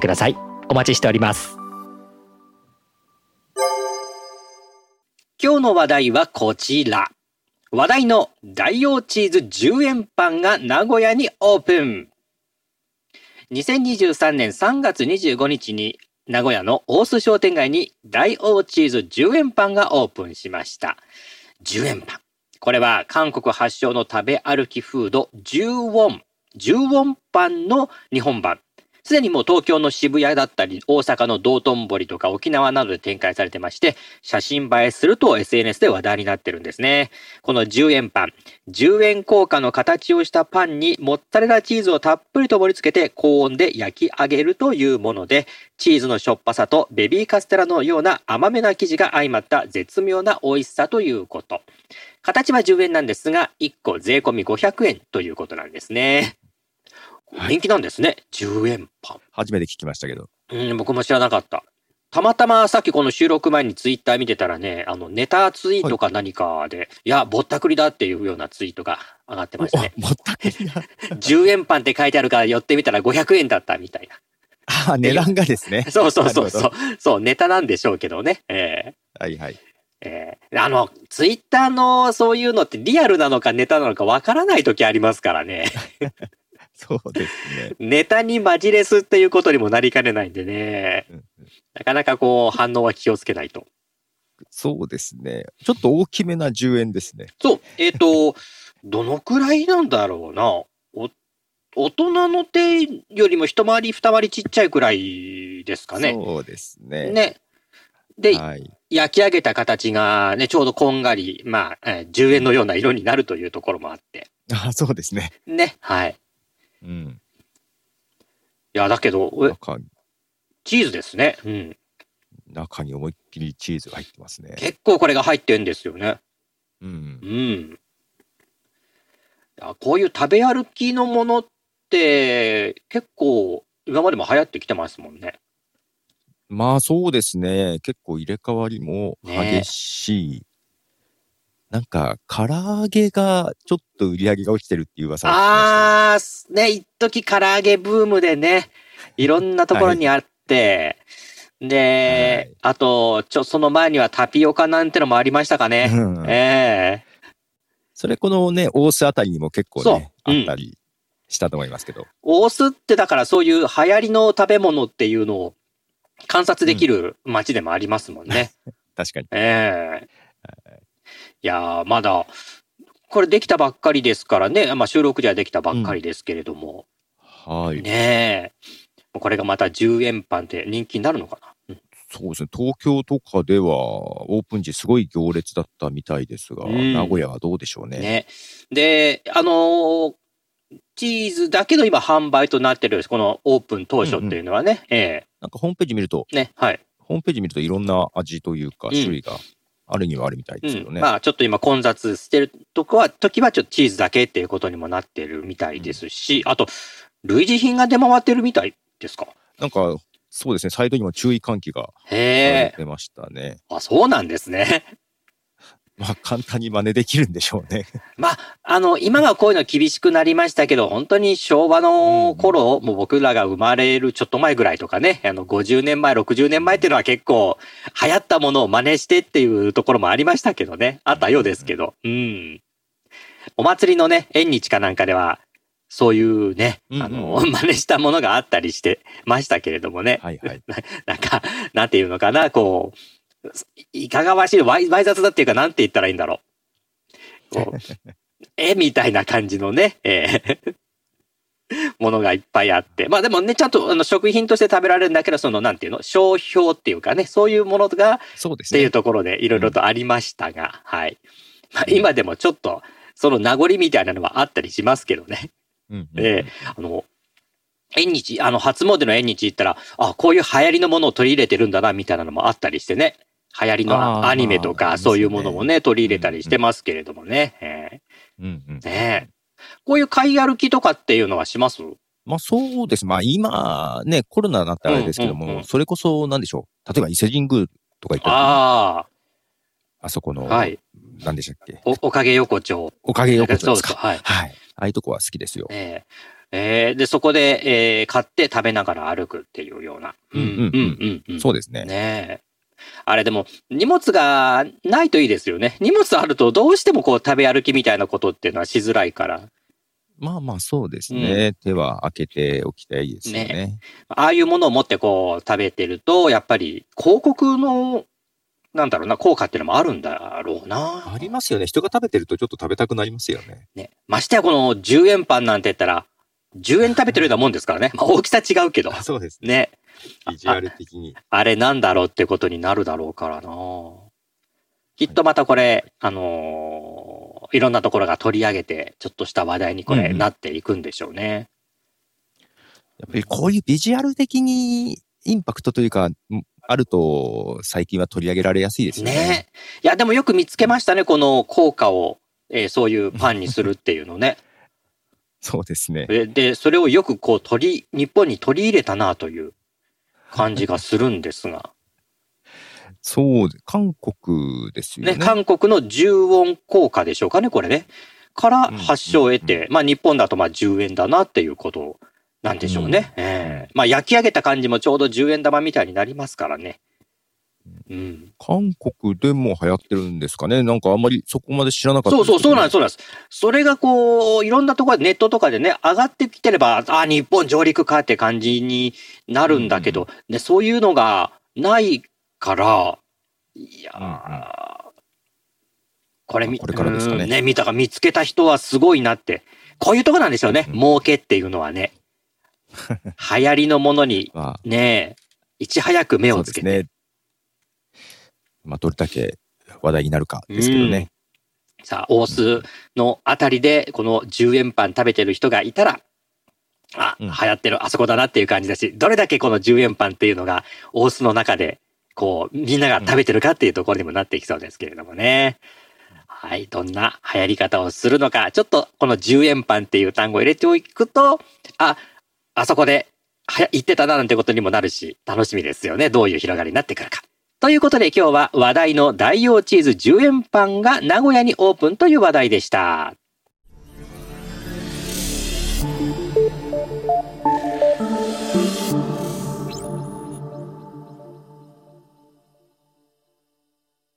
くださいお待ちしております今日の話題はこちら話題の大王チーズ10円パンが名古屋にオープン2023年3月25日に名古屋の大須商店街に大王チーズ10円パンがオープンしました。10円パン。これは韓国発祥の食べ歩きフード10ウォン、10ウォンパンの日本版。すでにもう東京の渋谷だったり、大阪の道頓堀とか沖縄などで展開されてまして、写真映えすると SNS で話題になってるんですね。この10円パン、10円硬貨の形をしたパンにモッツァレラチーズをたっぷりと盛り付けて高温で焼き上げるというもので、チーズのしょっぱさとベビーカステラのような甘めな生地が相まった絶妙な美味しさということ。形は10円なんですが、1個税込み500円ということなんですね。人気なんですね。10円パン。初めて聞きましたけど。うん、僕も知らなかった。たまたまさっきこの収録前にツイッター見てたらね、あの、ネタツイートか何かで、はい、いや、ぼったくりだっていうようなツイートが上がってましたね。ぼったくりだ。10円パンって書いてあるから寄ってみたら500円だったみたいな。ああ、値段がですね。そうそうそうそう。そう、ネタなんでしょうけどね。ええー、はいはい。えー、あの、ツイッターのそういうのってリアルなのかネタなのかわからない時ありますからね。そうですね。ネタにマジレスっていうことにもなりかねないんでね。なかなかこう反応は気をつけないと。そうですね。ちょっと大きめな10円ですね。そう。えっ、ー、と、どのくらいなんだろうな。お大人の手よりも一回り二回りちっちゃいくらいですかね。そうですね。ね。で、はい、焼き上げた形がね、ちょうどこんがり、まあ、えー、10円のような色になるというところもあって。あそうですね。ね、はい。うん。いや、だけど、チーズですね。うん。中に思いっきりチーズが入ってますね。結構これが入ってんですよね。うん。うん。こういう食べ歩きのものって結構今までも流行ってきてますもんね。まあそうですね。結構入れ替わりも激しい。ね、なんか、唐揚げがちょっと売り上げが落ちてるっていう噂がああ、ね、一時唐揚げブームでね、いろんなところにあって、はい、で、はい、あと、ちょ、その前にはタピオカなんてのもありましたかね。うん、ええ。ー、それこのね、大須あたりにも結構ね、う。ん、あったりしたと思いますけど。大須ってだからそういう流行りの食べ物っていうのを観察できる街でもありますもんね。うん、確かに。ええ。ーいやまだ、これできたばっかりですからね、まあ、収録ではできたばっかりですけれども。うん、はい。ねえ。これがまた10円パンって人気になるのかな、うん、そうですね。東京とかではオープン時すごい行列だったみたいですが、うん、名古屋はどうでしょうね。ね。で、あのー、チーズだけの今販売となってるこのオープン当初っていうのはね、うんうん、ええなんかホームページ見ると、ね、はい。ホームページ見るといろんな味というか種類があるにはあるみたいですけどね。うん、まあちょっと今混雑してるとこは、時はちょっとチーズだけっていうことにもなってるみたいですし、うん、あと、類似品が出回ってるみたいですか？なんか、そうですね、サイトにも注意喚起が出ましたね。あ、そうなんですね。まあ、簡単に真似できるんでしょうね。まあ、あの、今はこういうの厳しくなりましたけど、本当に昭和の頃、うん、もう僕らが生まれるちょっと前ぐらいとかね、あの、50年前、60年前っていうのは結構流行ったものを真似してっていうところもありましたけどね。あったようですけど。うん。お祭りのね、縁日かなんかでは、そういうね、あの、うんうん、真似したものがあったりしてましたけれどもね。はいはい。なんか、なんていうのかな、こう、いかがわしい、わい雑だっていうか、なんて言ったらいいんだろう。う えみたいな感じのね、えー ものがいっぱいあって。まあでもね、ちゃんとあの食品として食べられるんだけど、その、なんていうの、商標っていうかね、そういうものが、そうですね。っていうところでいろいろとありましたが、うん、はい。まあ今でもちょっと、その名残みたいなのはあったりしますけどね。うん、うん、えー、あの、縁日、あの、初詣の縁日行ったら、あ、こういう流行りのものを取り入れてるんだな、みたいなのもあったりしてね。流行りのアニメとか、そういうものもね、取り入れたりしてますけれどもね。えうんうんこういう買い歩きとかっていうのはします？まあそうです。まあ今ね、コロナになってあれですけども、うんうんうんそれこそなんでしょう？例えば伊勢神宮とか行ったああそこの、あ、はい。何でしたっけ？お、おかげ横丁。おかげ横丁ですか？はい。はい。ああいうとこは好きですよ。えええーで、そこで、えー買って食べながら歩くっていうような。うんうんうんうんうん。そうですね。ねえ。あれでも、荷物がないといいですよね。荷物あるとどうしてもこう食べ歩きみたいなことっていうのはしづらいから。まあまあそうですね。手は開けておきたいですよね。ねああいうものを持ってこう食べてると、やっぱり広告の、なんだろうな、効果っていうのもあるんだろうな。ありますよね。人が食べてるとちょっと食べたくなりますよね。ね。ましてやこの10円パンなんて言ったら、10円食べてるようなもんですからね。まあ大きさ違うけど。そうですね。ね。ビジュアル的に。あれなんだろうってことになるだろうからな。きっとまたこれ、あのーいろんなところが取り上げて、ちょっとした話題にこれなっていくんでしょうね。やっぱりこういうビジュアル的にインパクトというか、んあると最近は取り上げられやすいですよね。ねいや、でもよく見つけましたね、この効果を、えーそういうパンにするっていうのね。そうですね。でで、それをよくこう取り、日本に取り入れたなという感じがするんですが。そう、韓国ですよね。ね、韓国の10ウォン効果でしょうかね、これね。から発祥を得て、まあ日本だとまあ10円だなっていうことなんでしょうね。ええまあ焼き上げた感じもちょうど10円玉みたいになりますからね。うん。韓国でも流行ってるんですかね？なんかあんまりそこまで知らなかったそうそう、そうなんです、すそうなんです。それがこう、いろんなところでネットとかでね、上がってきてれば、あ、日本上陸かって感じになるんだけど、ね、そういうのがないから、いやー、うんこれ見、これからですかねうんね、見たか見つけた人はすごいなって。こういうとこなんでしょうね。うん儲けっていうのはね。流行りのものにまあ、ね、いち早く目そをつけて。ね。まあ、どれだけ話題になるかですけどね。さあ、大須のあたりで、この10円パン食べてる人がいたら、あ、うん流行ってる、あそこだなっていう感じだし、どれだけこの10円パンっていうのが、大須の中で、こう、みんなが食べてるかっていうところにもなっていきそうですけれどもね。はい、どんな流行り方をするのか、ちょっとこの10円パンっていう単語を入れておくと、あ、あそこで、はや、言ってたななんてことにもなるし、楽しみですよね。どういう広がりになってくるか。ということで今日は話題の大王チーズ10円パンが名古屋にオープンという話題でした。